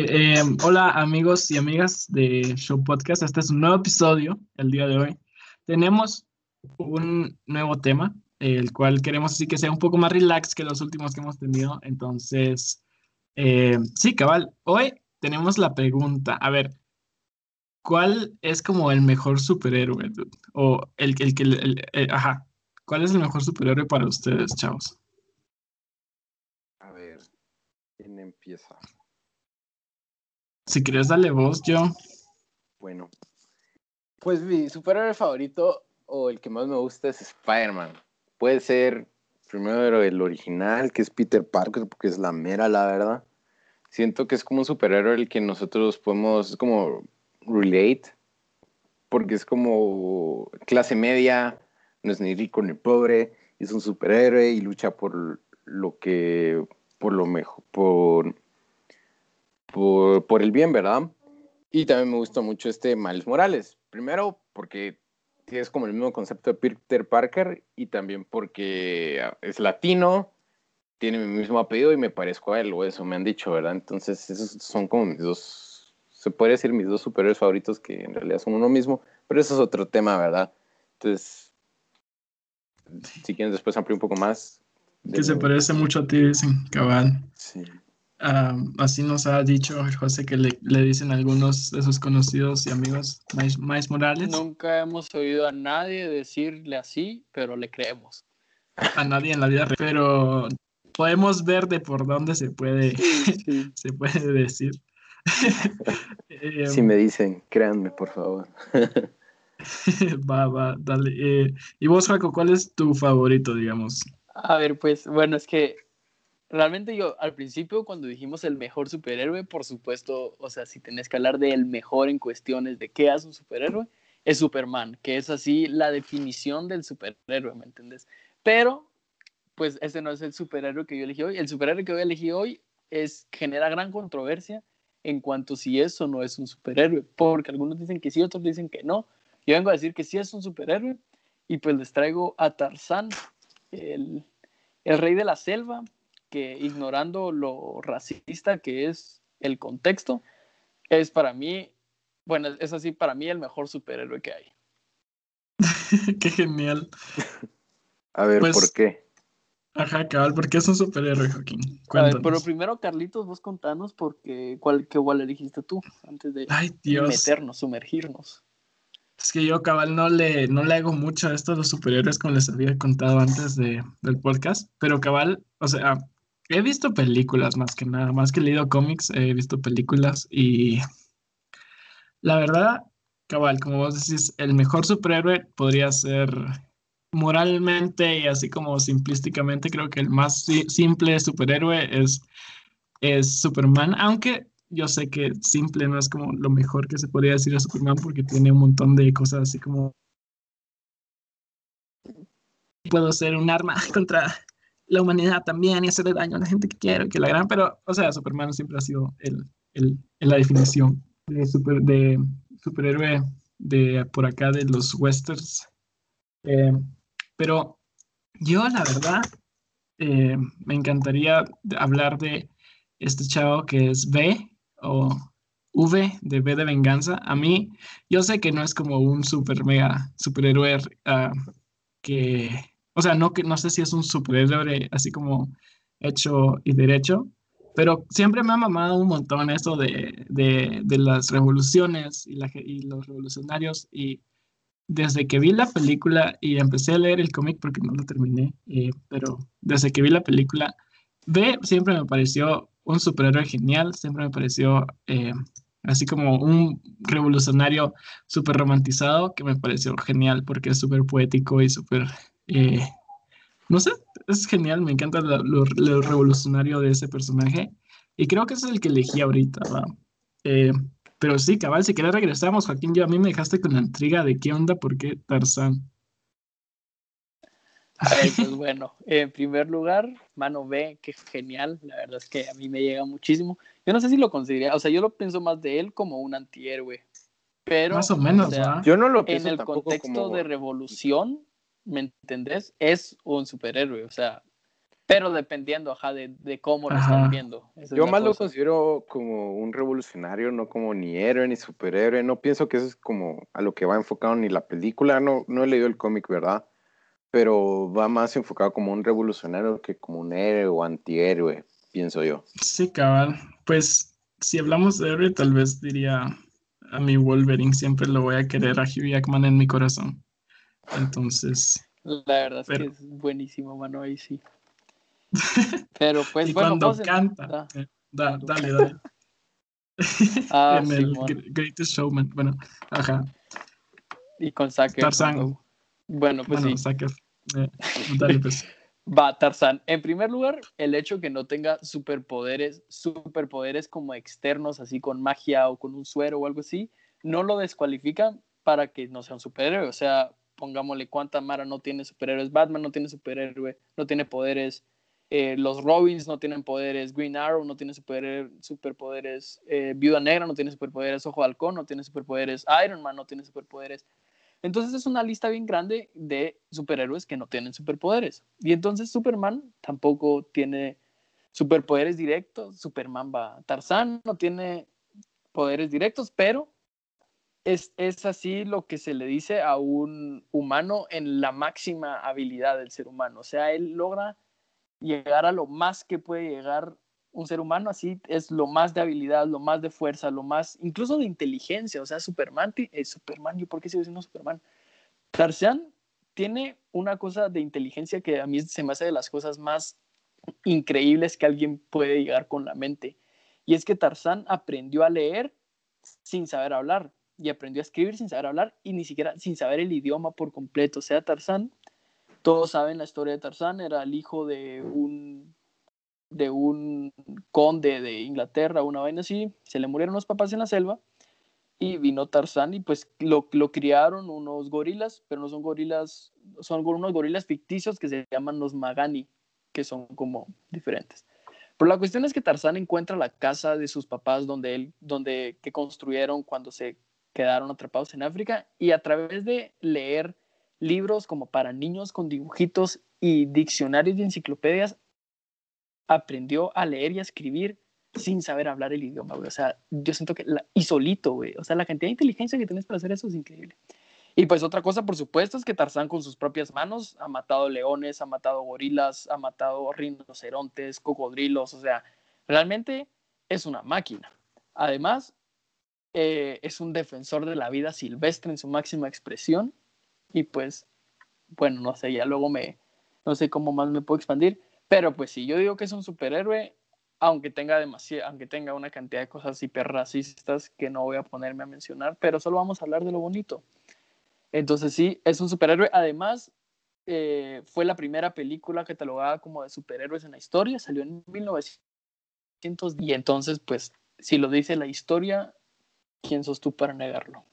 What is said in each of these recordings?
Eh, eh, hola amigos y amigas de Show Podcast, este es un nuevo episodio el día de hoy. Tenemos un nuevo tema, el cual queremos así que sea un poco más relax que los últimos que hemos tenido. Entonces, eh, sí, cabal, hoy tenemos la pregunta, a ver, ¿cuál es como el mejor superhéroe? O el, el que, ajá, ¿cuál es el mejor superhéroe para ustedes, chavos? A ver, ¿quién empieza? Si quieres, dale voz, yo. Bueno, pues mi superhéroe favorito o el que más me gusta es Spider-Man. Puede ser primero el original, que es Peter Parker, porque es la mera, la verdad. Siento que es como un superhéroe el que nosotros podemos, es como relate, porque es como clase media, no es ni rico ni pobre, es un superhéroe y lucha por lo que, por lo mejor, por por, por el bien, ¿verdad? Y también me gusta mucho este Miles Morales. Primero, porque es como el mismo concepto de Peter Parker y también porque es latino, tiene mi mismo apellido y me parezco a él, o eso me han dicho, ¿verdad? Entonces, esos son como mis dos, se puede decir mis dos superhéroes favoritos que en realidad son uno mismo, pero eso es otro tema, ¿verdad? Entonces, si quieren después ampliar un poco más. Que se parece mucho a ti, dicen, cabal. Sí así nos ha dicho José que le, le, dicen algunos de sus conocidos y amigos, Mais, Morales. Nunca hemos oído a nadie decirle así, pero le creemos. A nadie en la vida, pero podemos ver de por dónde se puede, se puede decir. Eh, si me dicen, créanme, por favor. va, va, dale. Eh, y vos, Jaco, ¿cuál es tu favorito, digamos? A ver, pues, bueno, es que realmente yo al principio cuando dijimos el mejor superhéroe, por supuesto, o sea, si tenés que hablar del mejor en cuestiones de qué hace un superhéroe, es Superman, que es así la definición del superhéroe, ¿me entiendes? Pero, pues ese no es el superhéroe que yo elegí hoy. El superhéroe que yo elegí hoy es, genera gran controversia en cuanto si eso no es un superhéroe, porque algunos dicen que sí, otros dicen que no. Yo vengo a decir que sí es un superhéroe y pues les traigo a Tarzán, el rey de la selva, que ignorando lo racista que es el contexto, es para mí, bueno, es así para mí el mejor superhéroe que hay. qué genial. A ver, ¿por pues, qué? Ajá, cabal, ¿por qué es un superhéroe, Joaquín? pero primero, Carlitos, vos contanos porque, cuál, qué igual elegiste tú antes de meternos, sumergirnos. Es que yo, cabal, no le, no le hago mucho a esto de los superhéroes como les había contado antes de, del podcast, pero cabal, o sea, He visto películas más que nada, más que he leído cómics, he visto películas y la verdad, cabal, como vos decís, el mejor superhéroe podría ser moralmente y así como simplísticamente, creo que el más simple superhéroe es, es Superman, aunque yo sé que simple no es como lo mejor que se podría decir a Superman porque tiene un montón de cosas así como puedo ser un arma contra la humanidad también y hacerle daño a la gente que quiero, que la gran, pero, o sea, Superman siempre ha sido el, el, la definición de, super, de superhéroe de por acá de los westerns. Eh, pero yo, la verdad, eh, me encantaría hablar de este chavo que es B o V de B de venganza. A mí, yo sé que no es como un super mega superhéroe uh, que o sea, no, no sé si es un superhéroe así como hecho y derecho, pero siempre me ha mamado un montón esto de, de, las revoluciones y, la, y, los revolucionarios. Y desde que vi la película y empecé a leer el cómic porque no lo terminé, eh, pero desde que vi la película, B siempre me pareció un superhéroe genial, siempre me pareció eh, así como un revolucionario súper romantizado que me pareció genial porque es súper poético y súper eh, no sé, es genial, me encanta lo, revolucionario de ese personaje. Y creo que es el que elegí ahorita, eh, pero sí, cabal, si querés regresamos, Joaquín, yo a mí me dejaste con la intriga de qué onda, por qué Tarzán. pues bueno, en primer lugar, Mano B, que genial, la verdad es que a mí me llega muchísimo. Yo no sé si lo consideraría, o sea, yo lo pienso más de él como un antihéroe, pero... Más o menos, Yo no lo pienso En el contexto de revolución, ¿me entendés? Es un superhéroe, o sea, Pero dependiendo, ajá, de, de cómo lo están viendo. Yo más lo considero como un revolucionario, no como ni héroe ni superhéroe. No pienso que eso es como a lo que va enfocado ni la película. No, no he leído el cómic, ¿verdad? Pero va más enfocado como un revolucionario que como un héroe o antihéroe, pienso yo. Sí, cabal. Pues si hablamos de héroe, tal vez diría a mi Wolverine. Siempre lo voy a querer a Hugh Jackman en mi corazón. Entonces. La verdad es que es buenísimo, mano. Ahí sí. Pero pues y bueno, cuando canta, eh, da, dale, dale. Ah, en el Greatest Showman, bueno, ajá. Y con Sacker. Tarzan. Bueno, pues sí. Eh, dale, pues. Va, Tarzan. En primer lugar, el hecho que no tenga superpoderes, superpoderes como externos, así con magia o con un suero o algo así, no lo descualifica para que no sea un superhéroe. O sea, pongámosle cuánta Mara no tiene superhéroes, Batman no tiene superhéroe, no tiene poderes, eh, los Robins no tienen poderes, Green Arrow no tiene superpoderes, eh, Viuda Negra no tiene superpoderes, Ojo de Halcón no tiene superpoderes, Iron Man no tiene superpoderes. Entonces es una lista bien grande de superhéroes que no tienen superpoderes. Y entonces Superman tampoco tiene superpoderes directos. Superman va, Tarzán no tiene poderes directos, pero es, es, así lo que se le dice a un humano en la máxima habilidad del ser humano. O sea, él logra llegar a lo más que puede llegar un ser humano, así es lo más de habilidad, lo más de fuerza, lo más, incluso de inteligencia, o sea, Superman, es Superman, ¿yo por qué sigo diciendo Superman? Tarzan tiene una cosa de inteligencia que a mí se me hace de las cosas más increíbles que alguien puede llegar con la mente, y es que Tarzán aprendió a leer sin saber hablar, y aprendió a escribir sin saber hablar, y ni siquiera sin saber el idioma por completo, o sea, Tarzán todos saben la historia de Tarzán, era el hijo de un, de un conde de Inglaterra, una vaina así, se le murieron los papás en la selva y vino Tarzán y pues lo, lo criaron unos gorilas, pero no son gorilas, son unos gorilas ficticios que se llaman los Magani, que son como diferentes. Pero la cuestión es que Tarzán encuentra la casa de sus papás donde él, donde que construyeron cuando se quedaron atrapados en África y a través de leer libros como para niños con dibujitos y diccionarios y enciclopedias, aprendió a leer y a escribir sin saber hablar el idioma, O sea, yo siento que, la, y solito, güey. O sea, la cantidad de inteligencia que tienes para hacer eso es increíble. Y pues otra cosa, por supuesto, es que Tarzán con sus propias manos ha matado leones, ha matado gorilas, ha matado rinocerontes, cocodrilos, o sea, realmente es una máquina. Además, eh, es un defensor de la vida silvestre en su máxima expresión y pues, bueno, no sé, ya luego me, no sé cómo más me puedo expandir, pero pues si yo digo que es un superhéroe, aunque tenga aunque tenga una cantidad de cosas hiperracistas que no voy a ponerme a mencionar, pero solo vamos a hablar de lo bonito. Entonces sí, es un superhéroe. Además, eh, fue la primera película catalogada como de superhéroes en la historia, salió en 1900 y entonces pues si lo dice la historia, ¿quién sos tú para negarlo?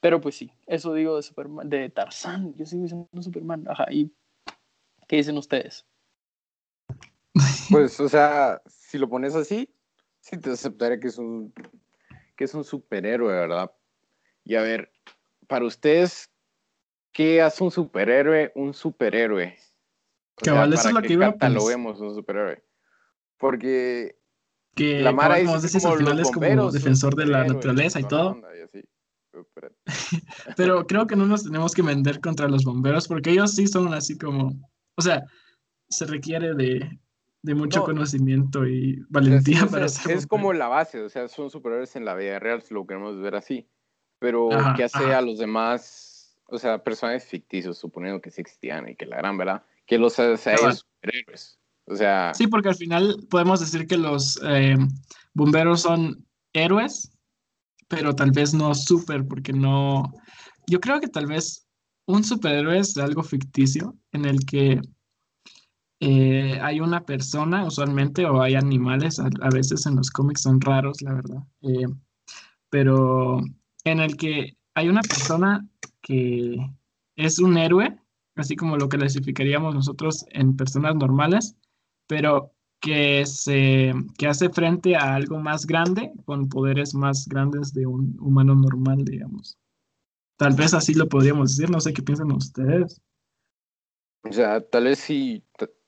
Pero pues sí, eso digo de Superman, de Tarzán. Yo sigo diciendo Superman. Ajá, ¿y qué dicen ustedes? Pues, o sea, si lo pones así, sí te aceptaré que es un, que es un superhéroe, ¿verdad? Y a ver, para ustedes, ¿qué hace un superhéroe un superhéroe? O sea, eso es lo que iba a Lo vemos un superhéroe. Porque que la Mara como al final es como defensor de la naturaleza y todo. Pero creo que no nos tenemos que vender contra los bomberos porque ellos sí son así como, o sea, se requiere de, de mucho conocimiento y valentía para ser. Es como la base, o sea, son superiores en la vida real, si lo queremos ver así. Pero, ¿qué hace a los demás, o sea, personajes ficticios, suponiendo que sí existían y que la gran verdad, que los hace a ellos superhéroes? Sí, porque al final podemos decir que los eh, bomberos son héroes pero tal vez no súper, porque no... Yo creo que tal vez un superhéroe es algo ficticio en el que eh, hay una persona usualmente o hay animales, a, veces en los cómics son raros, la verdad, eh, pero en el que hay una persona que es un héroe, así como lo clasificaríamos nosotros en personas normales, pero que, se, que hace frente a algo más grande, con poderes más grandes de un humano normal, digamos. Tal vez así lo podríamos decir, no sé qué piensan ustedes. O sea, tal vez si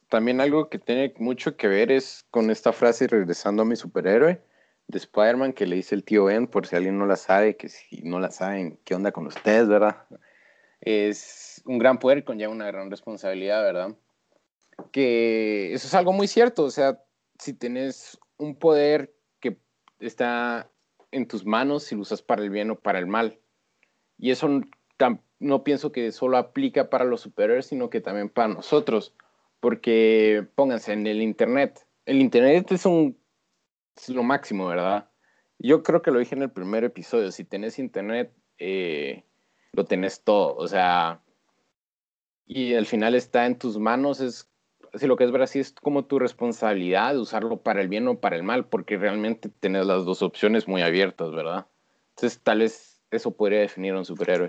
también algo que tiene mucho que ver es con esta frase regresando a mi superhéroe de Spider-Man que le dice el tío Ben, por si alguien no la sabe, que si no la saben, ¿qué onda con ustedes, verdad? Es un gran poder con ya una gran responsabilidad, ¿verdad? Que eso es algo muy cierto, o sea, si tienes un poder que está en tus manos, si lo usas para el bien o para el mal. Y eso no pienso que solo aplica para los superhéroes, sino que también para nosotros. Porque pónganse en el Internet. El Internet es un es lo máximo, ¿verdad? Yo creo que lo dije en el primer episodio, si tenés internet, eh, lo tenés todo, o sea, y al final está en tus manos, es, si lo que es así, es como tu responsabilidad de usarlo para el bien o para el mal, porque realmente tenés las dos opciones muy abiertas, ¿verdad? Entonces, tal vez eso podría definir a un superhéroe.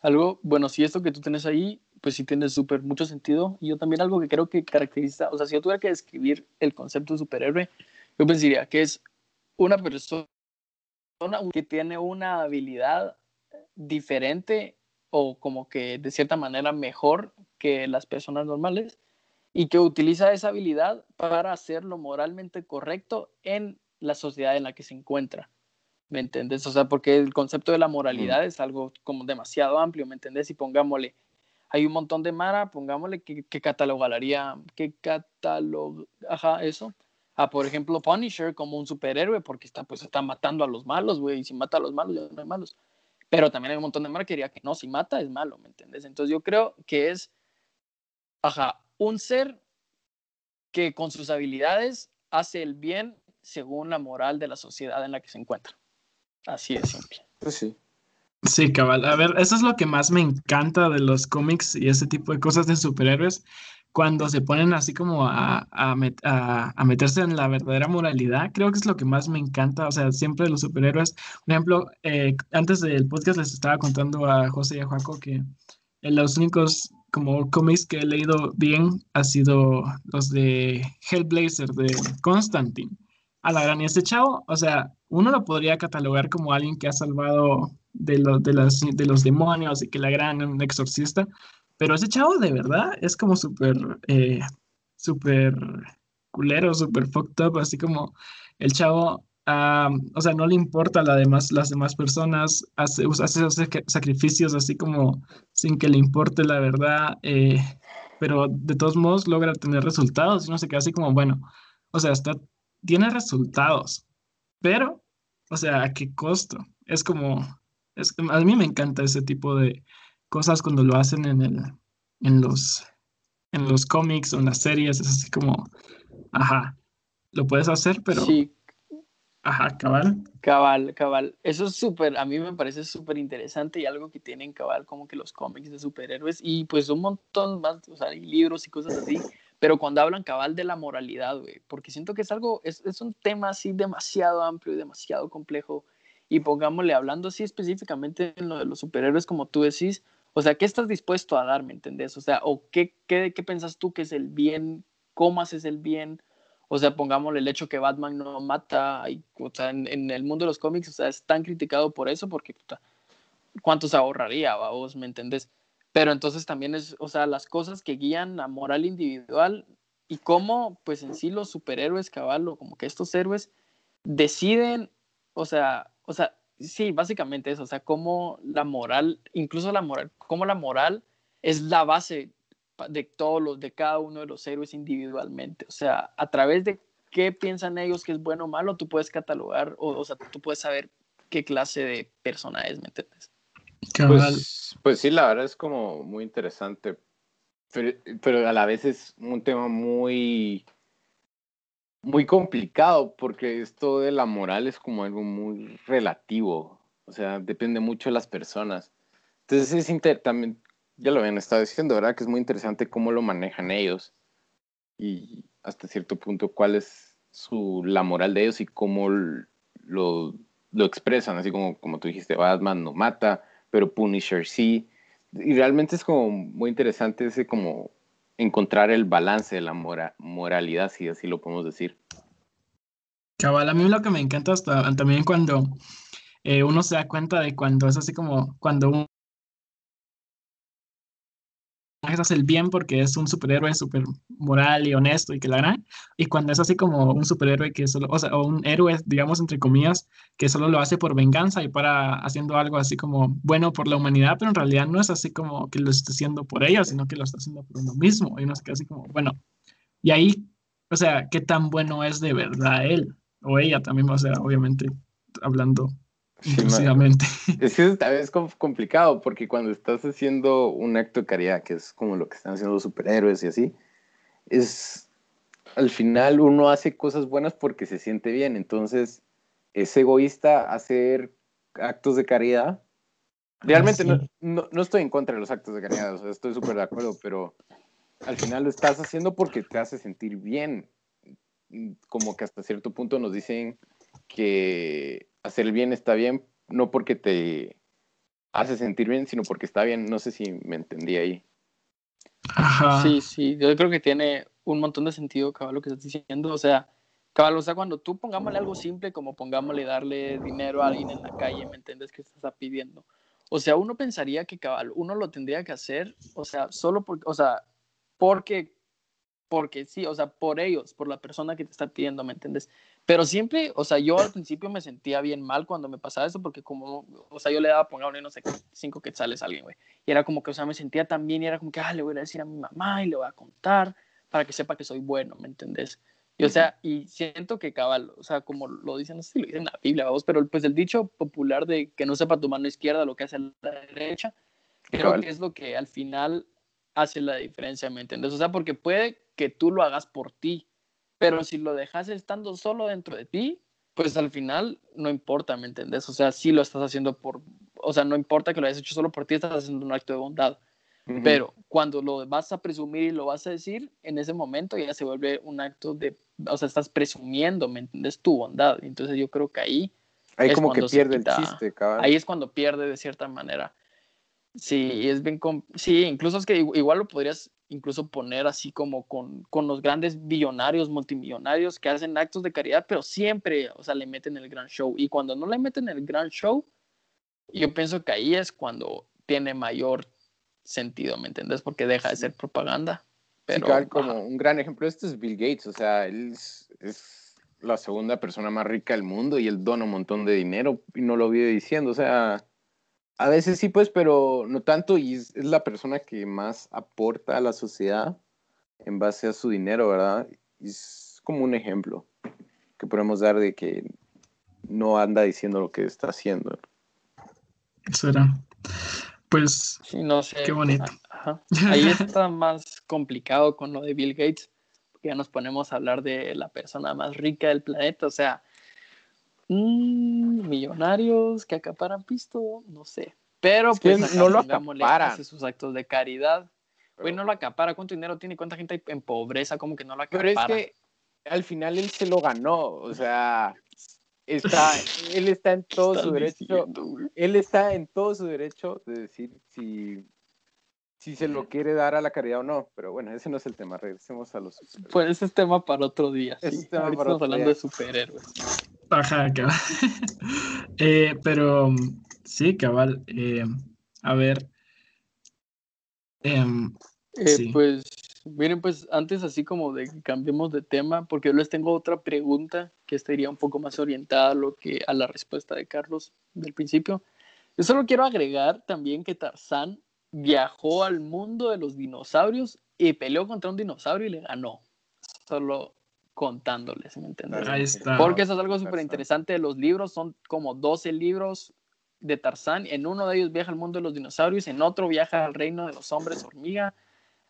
Algo, bueno, si esto que tú tienes ahí pues sí tiene súper mucho sentido. Y yo también algo que creo que caracteriza, o sea, si yo tuviera que describir el concepto de superhéroe, yo pensaría que es una persona que tiene una habilidad diferente o como que de cierta manera mejor que las personas normales y que utiliza esa habilidad para hacer lo moralmente correcto en la sociedad en la que se encuentra. ¿Me entiendes? O sea, porque el concepto de la moralidad mm. es algo como demasiado amplio, ¿me entiendes? Y pongámosle, hay un montón de Mara, pongámosle, que, que catalogaría, que catalog, ajá, eso. A, por ejemplo, Punisher como un superhéroe, porque está, pues, está matando a los malos, güey, y si mata a los malos, ya no hay malos. Pero también hay un montón de Mara que diría que no, si mata es malo, ¿me entiendes? Entonces yo creo que es, ajá, un ser que con sus habilidades hace el bien según la moral de la sociedad en la que se encuentra. Así de simple. Pues sí. Sí, cabal. A ver, eso es lo que más me encanta de los cómics y ese tipo de cosas de superhéroes, cuando se ponen así como a, a, meterse en la verdadera moralidad. Creo que es lo que más me encanta. O sea, siempre los superhéroes. Por ejemplo, eh, antes del podcast les estaba contando a José y a Juaco que los únicos como cómics que he leído bien ha sido los de Hellblazer de Constantine. A la gran y este chavo, o sea, uno lo podría catalogar como alguien que ha salvado de, de, los demonios y que la gran un exorcista, pero ese chavo de verdad es como súper, eh, súper culero, súper fucked up, así como el chavo, o sea, no le importa la demás, las demás personas, hace, hace esos sacrificios así como sin que le importe la verdad, eh, pero de todos modos logra tener resultados y no se queda así como, bueno, o sea, está, tiene resultados, pero, o sea, ¿a qué costo? Es como, a mí me encanta ese tipo de cosas cuando lo hacen en, el, en, los, en los cómics o en las series. Es así como, ajá, lo puedes hacer, pero... Sí. Ajá, cabal. Cabal, cabal. Eso es súper, a mí me parece súper interesante y algo que tienen cabal como que los cómics de superhéroes y pues un montón más, o sea, hay libros y cosas así, pero cuando hablan cabal de la moralidad, güey, porque siento que es algo, es, es un tema así demasiado amplio y demasiado complejo y pongámosle hablando así específicamente en lo de los superhéroes, como tú decís, o sea, ¿qué estás dispuesto a dar, me entendés? O sea, ¿o qué, qué, qué pensás tú que es el bien? ¿Cómo haces el bien? O sea, pongámosle el hecho que Batman no mata, o sea, en, el mundo de los cómics, o sea, es tan criticado por eso, porque, puta, ¿cuánto se ahorraría, vos, me entendés? Pero entonces también es, o sea, las cosas que guían la moral individual y cómo, pues en sí los superhéroes, caballo, como que estos héroes deciden, o sea, o sea, sí, básicamente eso, o sea, cómo la moral, incluso la moral, cómo la moral es la base de todos los, de cada uno de los héroes individualmente, o sea, a través de qué piensan ellos que es bueno o malo, tú puedes catalogar, o, o sea, tú puedes saber qué clase de persona es, ¿me entiendes? Pues, pues sí, la verdad es como muy interesante, pero, pero a la vez es un tema muy muy complicado porque esto de la moral es como algo muy relativo, o sea, depende mucho de las personas. Entonces es inter también, ya lo habían estado diciendo, ¿verdad? Que es muy interesante cómo lo manejan ellos y hasta cierto punto cuál es su, la moral de ellos y cómo lo, lo expresan, así como, como tú dijiste, Batman no mata, pero Punisher sí. Y realmente es como muy interesante ese como encontrar el balance de la moralidad, si así lo podemos decir. Cabal, a mí lo que me encanta hasta, también cuando eh, uno se da cuenta de cuando es así como cuando hace el bien porque es un superhéroe súper moral y honesto y que la gran, y cuando es así como un superhéroe que solo, o sea, o un héroe, digamos, entre comillas, que solo lo hace por venganza y para haciendo algo así como bueno por la humanidad, pero en realidad no es así como que lo está haciendo por ella, sino que lo está haciendo por uno mismo, y no es que así como, bueno, y ahí, o sea, qué tan bueno es de verdad él o ella también, o sea, obviamente hablando es que tal vez es complicado porque cuando estás haciendo un acto de caridad, que es como lo que están haciendo los superhéroes y así, es al final uno hace cosas buenas porque se siente bien. Entonces, es egoísta hacer actos de caridad. Realmente no, no, estoy en contra de los actos de caridad, o sea, estoy súper de acuerdo, pero al final lo estás haciendo porque te hace sentir bien. Como que hasta cierto punto nos dicen que hacer el bien está bien, no porque te hace sentir bien, sino porque está bien. No sé si me entendí ahí. Sí, sí, yo creo que tiene un montón de sentido, cabal, lo que estás diciendo. O sea, cabal, o sea, cuando tú pongámosle algo simple, como pongámosle darle dinero a alguien en la calle, ¿me entiendes? Que estás pidiendo. O sea, uno pensaría que cabal, uno lo tendría que hacer, o sea, solo porque, o sea, porque, porque sí, o sea, por ellos, por la persona que te está pidiendo, ¿me entiendes? Pero siempre, o sea, yo al principio me sentía bien mal cuando me pasaba eso, porque como, o sea, yo le daba, pongámosle, no sé, cinco quetzales a alguien, güey. Y era como que, o sea, me sentía tan bien y era como que, ah, le voy a decir a mi mamá y le voy a contar para que sepa que soy bueno, ¿me entendés? Y, o sea, y siento que cabal, o sea, como lo dicen, no sé si lo dicen en la Biblia, vamos, pero pues el dicho popular de que no sepa tu mano izquierda lo que hace la derecha, creo que es lo que al final hace la diferencia, ¿me entiendes? O sea, porque puede que tú lo hagas por ti, pero si lo dejas estando solo dentro de ti, pues al final no importa, ¿me entendés? O sea, sí lo estás haciendo por, o sea, no importa que lo hayas hecho solo por ti, estás haciendo un acto de bondad. Pero cuando lo vas a presumir y lo vas a decir, en ese momento ya se vuelve un acto de, o sea, estás presumiendo, ¿me entiendes? Tu bondad. Entonces yo creo que ahí... Ahí como que pierde el chiste, cabrón. Ahí es cuando pierde de cierta manera. Sí, es bien... Sí, incluso es que igual lo podrías incluso poner así como con, con, los grandes billonarios, multimillonarios que hacen actos de caridad, pero siempre, o sea, le meten el gran show. Y cuando no le meten el gran show, yo pienso que ahí es cuando tiene mayor sentido, ¿me entiendes? Porque deja de ser propaganda. Pero, sí, como un gran ejemplo, esto es Bill Gates, o sea, él es, es, la segunda persona más rica del mundo y él dona un montón de dinero y no lo vive diciendo, o sea, a veces sí, pues, pero no tanto, y es, la persona que más aporta a la sociedad en base a su dinero, ¿verdad? es como un ejemplo que podemos dar de que no anda diciendo lo que está haciendo. Será. Pues, sí, no sé. qué bonito. Ahí está más complicado con lo de Bill Gates, porque ya nos ponemos a hablar de la persona más rica del planeta, o sea, Mm, millonarios que acaparan pisto, no sé. Pero pues no lo acapara. Hace sus actos de caridad. Güey, no lo acapara. ¿Cuánto dinero tiene? ¿Cuánta gente hay en pobreza? Como que no lo acapara. Pero es que al final él se lo ganó. O sea, está, él está en todo su derecho. él está en todo su derecho de decir si si se lo quiere dar a la caridad o no. Pero bueno, ese no es el tema. Regresemos a los Pues ese es tema para otro día. Sí. estamos hablando de superhéroes. Ajá, cabal. Eh, pero sí, cabal. Eh, a ver. Em, eh, pues, miren, pues antes así como de que cambiemos de tema, porque yo les tengo otra pregunta que estaría un poco más orientada a, lo que, a la respuesta de Carlos del principio. Yo solo quiero agregar también que Tarzán viajó al mundo de los dinosaurios y peleó contra un dinosaurio y le ganó. Solo contándoles, ¿me entiendes? Ahí está. Porque eso es algo súper interesante de los libros, son como 12 libros de Tarzán, en uno de ellos viaja al mundo de los dinosaurios, en otro viaja al reino de los hombres hormiga,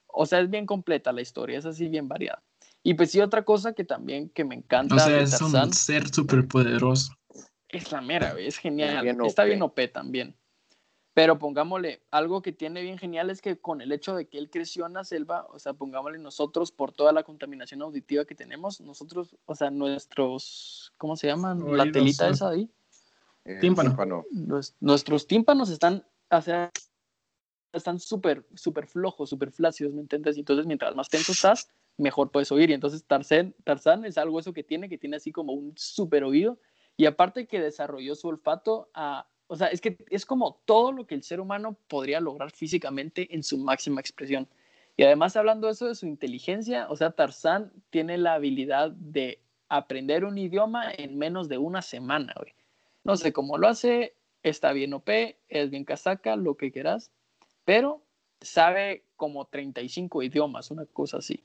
o sea, es bien completa la historia, es así bien variada. Y pues sí, otra cosa que también que me encanta. O sea, es un ser súper poderoso. Es la mera, es genial. Está bien OP también. Pero pongámosle, algo que tiene bien genial es que con el hecho de que él creció en la selva, o sea, pongámosle nosotros por toda la contaminación auditiva que tenemos, nosotros, o sea, nuestros, ¿cómo se llaman? la telita esa ahí. Eh, tímpano. nuestros tímpanos están, o sea, están súper, súper flojos, súper flácidos, ¿me entiendes? Y entonces mientras más tenso estás, mejor puedes oír. Y entonces Tarzán, Tarzán es algo eso que tiene, que tiene así como un súper oído. Y aparte que desarrolló su olfato a o sea, es que es como todo lo que el ser humano podría lograr físicamente en su máxima expresión. Y además, hablando eso de su inteligencia, o sea, Tarzán tiene la habilidad de aprender un idioma en menos de una semana, güey. No sé cómo lo hace, está bien OP, es bien casaca, lo que quieras, pero sabe como 35 idiomas, una cosa así.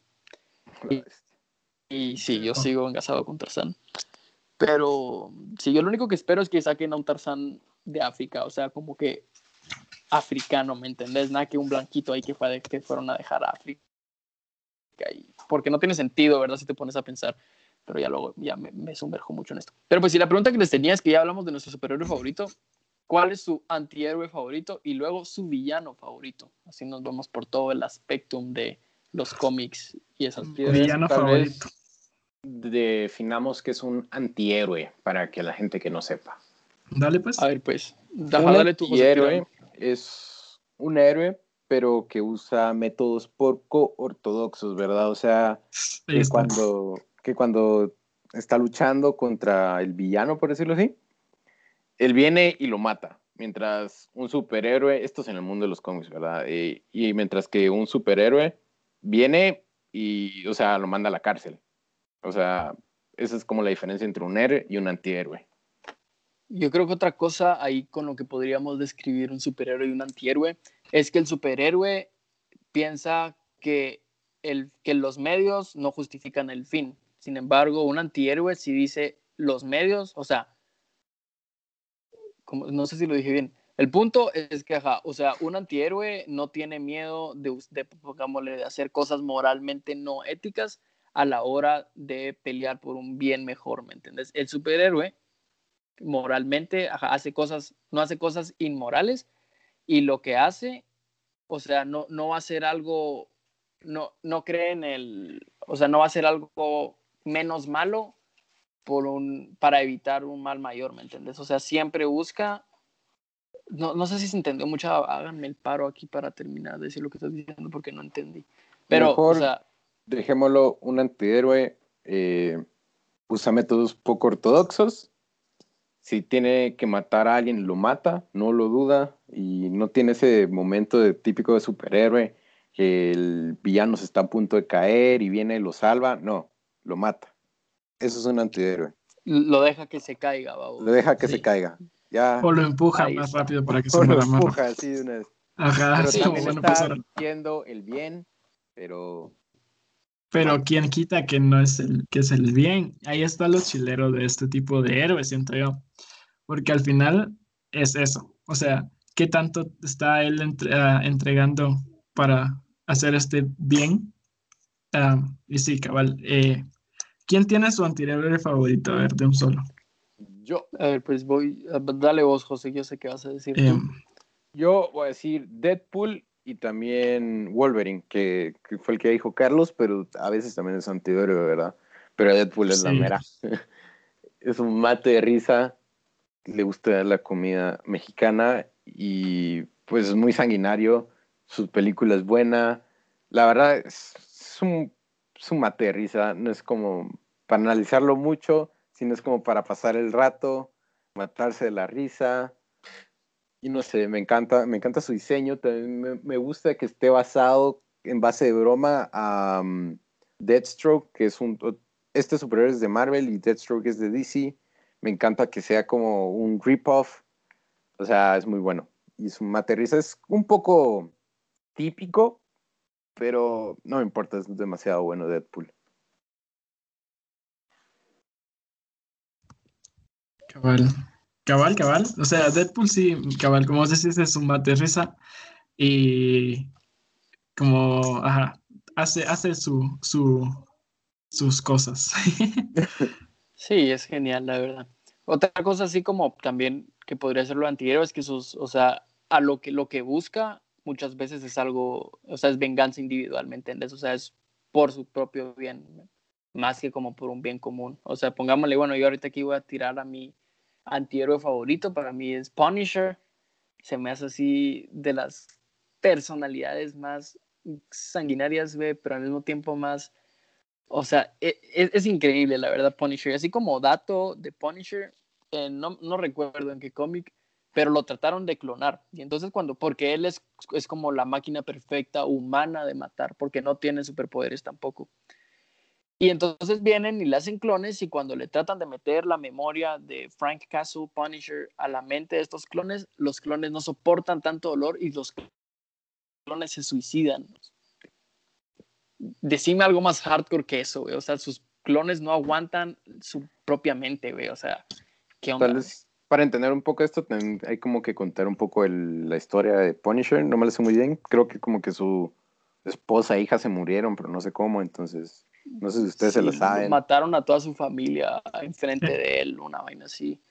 Y, y sí, yo sigo engasado con Tarzán. Pero sí, yo lo único que espero es que saquen a un Tarzán de África, o sea, como que africano, ¿me entendés? Nada que un blanquito ahí que, fue, que fueron a dejar a África. porque no tiene sentido, ¿verdad? Si te pones a pensar. Pero ya luego, ya me, me sumerjo mucho en esto. Pero pues si la pregunta que les tenía es que ya hablamos de nuestro superhéroe favorito, ¿cuál es su antihéroe favorito? Y luego su villano favorito. Así nos vamos por todo el aspectum de los cómics y esas piedras. Villano favorito definamos que es un antihéroe para que la gente que no sepa. Dale pues. A ver pues. un antihéroe es un héroe pero que usa métodos poco ortodoxos, ¿verdad? O sea, que cuando, que cuando está luchando contra el villano, por decirlo así, él viene y lo mata. Mientras un superhéroe, esto es en el mundo de los cómics, ¿verdad? y mientras que un superhéroe viene y, o sea, lo manda a la cárcel. O sea, esa es como la diferencia entre un héroe y un antihéroe. Yo creo que otra cosa ahí con lo que podríamos describir un superhéroe y un antihéroe es que el superhéroe piensa que, el, que los medios no justifican el fin. Sin embargo, un antihéroe si dice los medios, o sea, como, no sé si lo dije bien. El punto es que, ajá, o sea, un antihéroe no tiene miedo de, de hacer cosas moralmente no éticas, a la hora de pelear por un bien mejor, ¿me entiendes? El superhéroe moralmente hace cosas, no hace cosas inmorales y lo que hace, o sea, no, no va a ser algo, no, no cree en el, o sea, no va a ser algo menos malo por un, para evitar un mal mayor, ¿me entiendes? O sea, siempre busca, no, no sé si se entendió mucho, háganme el paro aquí para terminar de decir lo que estás diciendo porque no entendí. Pero, o sea, dejémoslo, un antihéroe eh, usa métodos poco ortodoxos. Si tiene que matar a alguien, lo mata, no lo duda, y no tiene ese momento de, típico de superhéroe, que el villano se está a punto de caer y viene y lo salva. No, lo mata. Eso es un antihéroe. Lo deja que se caiga, Lo deja que se caiga. Ya. O lo empuja más rápido para que se muera más. Lo empuja así de una vez. Ajá, pero sí, también está haciendo el bien, pero pero quién quita que no es el, que es el bien. Ahí está lo chilero de este tipo de héroes, siento yo. Porque al final es eso. O sea, ¿qué tanto está él ah, entregando para hacer este bien? Ah, y sí, cabal. Eh, ¿Quién tiene su antihéroe favorito? A ver, de un solo. Yo. A ver, pues voy. Dale vos, José, yo sé qué vas a decir. Em, yo voy a decir Deadpool y también Wolverine, que, fue el que dijo Carlos, pero a veces también es antihéroe, ¿verdad? Pero Deadpool es la mera. es un mate de risa, le gusta la comida mexicana y pues es muy sanguinario, su película es buena. La verdad es, un, es un mate de risa, no es como para analizarlo mucho, sino es como para pasar el rato, matarse de la risa y no sé, me encanta, me encanta su diseño, también me, gusta que esté basado en base de broma a um, Deathstroke, que es un, este superhéroe es de Marvel y Deathstroke es de DC, me encanta que sea como un rip-off, o sea, es muy bueno. Y su material es un poco típico, pero no me importa, es demasiado bueno Deadpool. Cabal, cabal. O sea, Deadpool sí, cabal, como vos decís, es un mate risa y como, ajá, hace, hace su, su, sus cosas. Sí, es genial, la verdad. Otra cosa así como también que podría ser lo antihéroe es que sus, o sea, a lo que, lo que busca muchas veces es algo, o sea, es venganza individualmente, ¿entendés? O sea, es por su propio bien, más que como por un bien común. O sea, pongámosle, bueno, yo ahorita aquí voy a tirar a mi, antihéroe favorito para mí es Punisher. Se me hace así de las personalidades más sanguinarias, pero al mismo tiempo más... O sea, e, e, es, increíble, la verdad, Punisher. Así como dato de Punisher, eh, no, no, recuerdo en qué cómic, pero lo trataron de clonar. Y entonces cuando, porque él es, es como la máquina perfecta humana de matar, porque no tiene superpoderes tampoco. Y entonces vienen y le hacen clones y cuando le tratan de meter la memoria de Frank Castle Punisher a la mente de estos clones, los clones no soportan tanto dolor y los clones se suicidan. Decime algo más hardcore que eso, güey. O sea, sus clones no aguantan su propia mente, güey. O sea, ¿qué onda? Tal vez para entender un poco esto, hay como que contar un poco el, la historia de Punisher. No me lo sé muy bien. Creo que como que su esposa e hija se murieron, pero no sé cómo. Entonces, no sé si ustedes se lo saben. Mataron a toda su familia enfrente de él, una vaina así.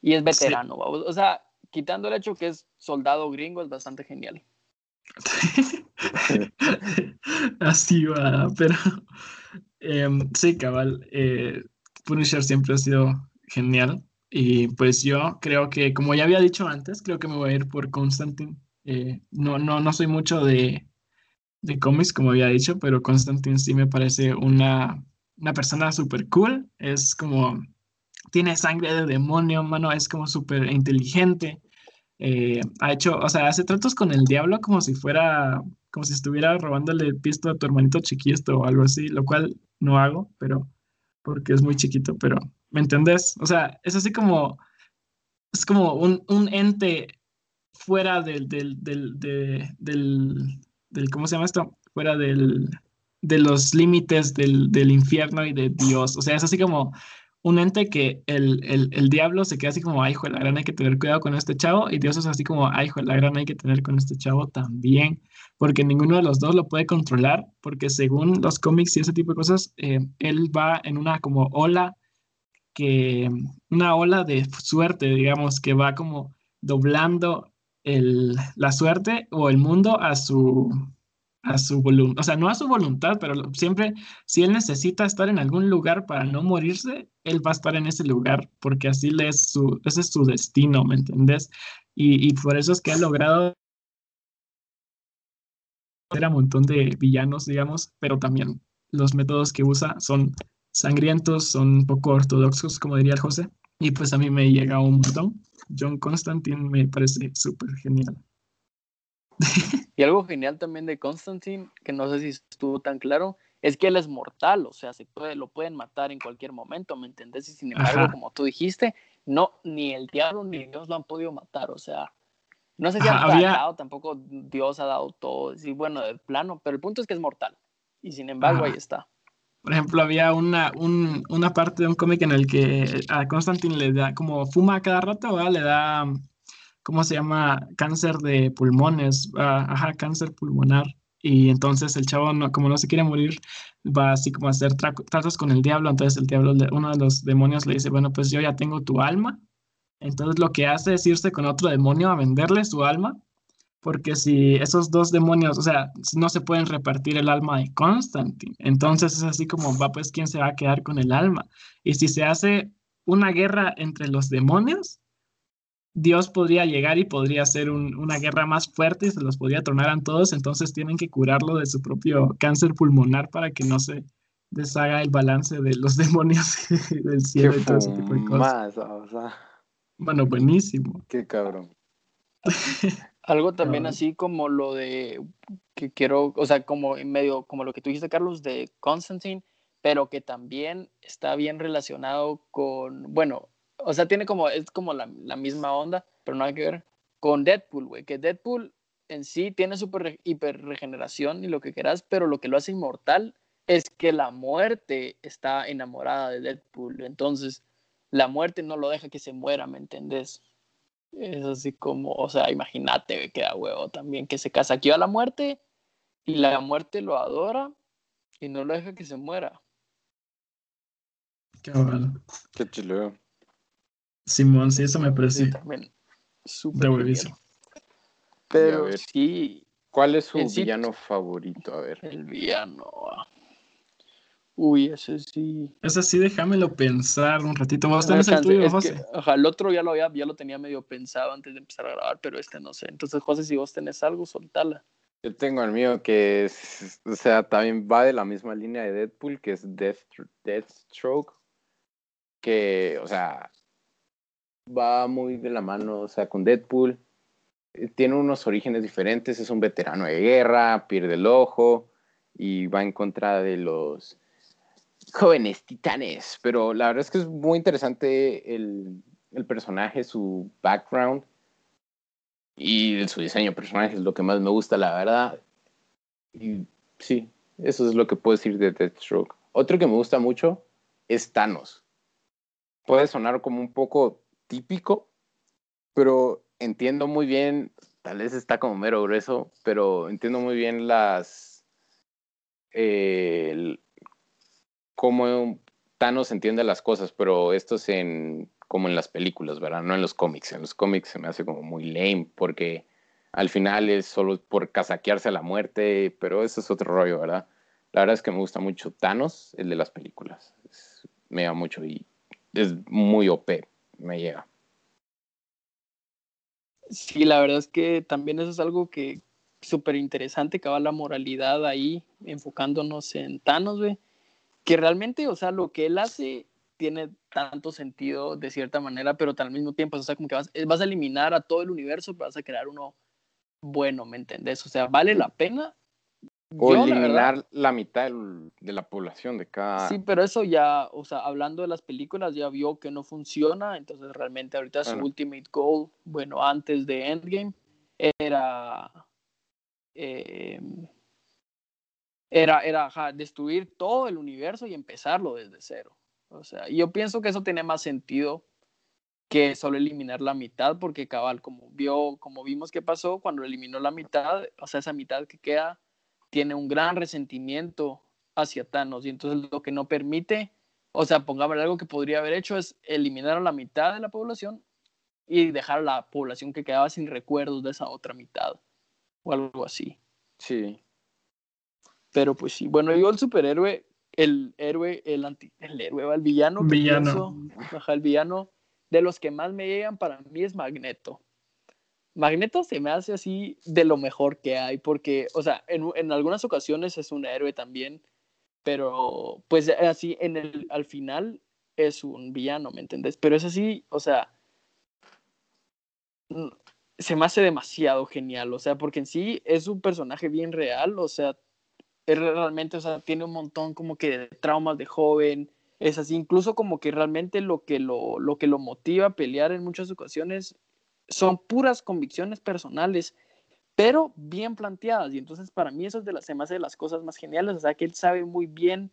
Y es veterano, o sea, quitando el hecho que es soldado gringo, es bastante genial. así va, pero em, sí, cabal. Eh, Punisher siempre ha sido genial. Y pues yo creo que, como ya había dicho antes, creo que me voy a ir por Constantine. Eh, no, no, no soy mucho de, de cómics, como había dicho, pero Constantine sí me parece una, una persona súper cool. Es como, tiene sangre de demonio, mano, es como súper inteligente. Eh, ha hecho, o sea, hace tratos con el diablo como si fuera, como si estuviera robándole pisto a tu hermanito chiquito o algo así, lo cual no hago, pero porque es muy chiquito, pero ¿me entendés? O sea, es así como, es como un, un ente fuera del, del, del, del, del, ¿cómo se llama esto? Fuera del, de los límites del, del infierno y de Dios. O sea, es así como un ente que el, el, el, diablo se queda así como, ay, hijo de la gran, hay que tener cuidado con este chavo, y Dios es así como, ay, hijo de la gran, hay que tener con este chavo también, porque ninguno de los dos lo puede controlar, porque según los cómics y ese tipo de cosas, eh, él va en una como ola, que, una ola de suerte, digamos, que va como doblando la suerte o el mundo a su, a su voluntad, o sea, no a su voluntad, pero siempre, si él necesita estar en algún lugar para no morirse, él va a estar en ese lugar, porque así es su, ese es su destino, ¿me entendés? Y, y por eso es que ha logrado a un montón de villanos, digamos, pero también los métodos que usa son sangrientos, son poco ortodoxos, como diría el José, y pues a mí me llega un montón. John Constantine me parece súper genial. Y algo genial también de Constantine, que no sé si estuvo tan claro, es que él es mortal, o sea, se puede, lo pueden matar en cualquier momento, ¿me entendés? Y sin embargo, como tú dijiste, no, ni el diablo ni Dios lo han podido matar, o sea, no sé si han había... tampoco Dios ha dado todo, sí, bueno, de plano, pero el punto es que es mortal, y sin embargo, ahí está. Por ejemplo, había una, una parte de un cómic en el que a Constantine le da, como fuma cada rato, ¿verdad? le da ¿cómo se llama? Cáncer de pulmones, uh, ajá, cáncer pulmonar. Y entonces el chavo, no, como no se quiere morir, va así como a hacer tratos con el diablo. Entonces el diablo, uno de los demonios le dice, bueno, pues yo ya tengo tu alma. Entonces lo que hace es irse con otro demonio a venderle su alma. Porque si esos dos demonios, o sea, no se pueden repartir el alma de Constantine. Entonces es así como va, pues, ¿quién se va a quedar con el alma? Y si se hace una guerra entre los demonios, Dios podría llegar y podría hacer una guerra más fuerte y se los podría tronar a todos, entonces tienen que curarlo de su propio cáncer pulmonar para que no se deshaga el balance de los demonios del cielo y todo ese tipo de cosas. Bueno, buenísimo. Qué cabrón. Algo también así como lo de que quiero, o sea, como en medio, como lo que tú dijiste, Carlos, de Constantine, pero que también está bien relacionado con, bueno, o sea, tiene como, es como la, misma onda, pero no hay que ver con Deadpool, güey, que Deadpool en sí tiene super hiper regeneración y lo que quieras, pero lo que lo hace inmortal es que la muerte está enamorada de Deadpool, entonces la muerte no lo deja que se muera, ¿me entendés? Es así como, o sea, imagínate que da huevo también, que se casa aquí a la muerte y la muerte lo adora y no lo deja que se muera. Qué bueno. Qué chileo. Simón, sí, eso me parece. también. Súper Pero sí. ¿Cuál es su villano favorito? A ver. El villano. Uy, ese sí. Ese sí, déjamelo pensar un ratito. ¿Vos tenés el tuyo, José? el otro ya lo, ya lo tenía medio pensado antes de empezar a grabar, pero este no sé. Entonces, José, si vos tenés algo, soltala. Yo tengo el mío que es, o sea, también va de la misma línea de Deadpool, que es Death, Deathstroke. Que, o sea, va muy de la mano, o sea, con Deadpool. Tiene unos orígenes diferentes, es un veterano de guerra, pierde el ojo y va en contra de los jóvenes titanes. Pero la verdad es que es muy interesante el, el personaje, su background y su diseño de personaje es lo que más me gusta, la verdad. Y sí, eso es lo que puedo decir de Deathstroke. Otro que me gusta mucho es Thanos. Puede sonar como un poco típico, pero entiendo muy bien, tal vez está como mero grueso, pero entiendo muy bien las... eh, cómo Thanos entiende las cosas, pero esto es en, como en las películas, ¿verdad? No en los cómics. En los cómics se me hace como muy lame, porque al final es solo por casaquearse a la muerte, pero eso es otro rollo, ¿verdad? La verdad es que me gusta mucho Thanos, el de las películas. Me llega mucho y es muy OP, me llega. Sí, la verdad es que también eso es algo que súper interesante, que va la moralidad ahí, enfocándonos en Thanos, güey. Que realmente, o sea, lo que él hace tiene tanto sentido de cierta manera, pero al mismo tiempo, o sea, como que vas, eh, vas a eliminar a todo el universo, pero vas a crear uno bueno, ¿me entendés? O sea, ¿vale la pena? O Yo, la eliminar verdad, la mitad del- de la población de cada... Sí, pero eso ya, o sea, hablando de las películas, ya vio que no funciona, entonces realmente ahorita su ultimate goal, bueno, antes de Endgame, era, eh, era, era destruir todo el universo y empezarlo desde cero. O sea, yo pienso que eso tiene más sentido que solo eliminar la mitad, porque cabal, como vio, como vimos que pasó cuando eliminó la mitad, o sea, esa mitad que queda tiene un gran resentimiento hacia Thanos y entonces lo que no permite, o sea, pongamos algo que podría haber hecho es eliminar a la mitad de la población y dejar a la población que quedaba sin recuerdos de esa otra mitad o algo así. Sí. Pero pues sí, bueno, yo el superhéroe, el héroe, el anti, el héroe, el villano, Villano. pienso, ajá, el villano, de los que más me llegan para mí es Magneto. Magneto se me hace así de lo mejor que hay, porque, o sea, en, en algunas ocasiones es un héroe también, pero pues así, en el, al final es un villano, ¿me entendés? Pero es así, o sea, mm, se me hace demasiado genial, o sea, porque en sí es un personaje bien real, o sea, es realmente, o sea, tiene un montón como que de traumas de joven, es así, incluso como que realmente lo que lo, lo que lo motiva a pelear en muchas ocasiones son puras convicciones personales, pero bien planteadas, y entonces para mí eso es de las, se de las cosas más geniales, o sea, que él sabe muy bien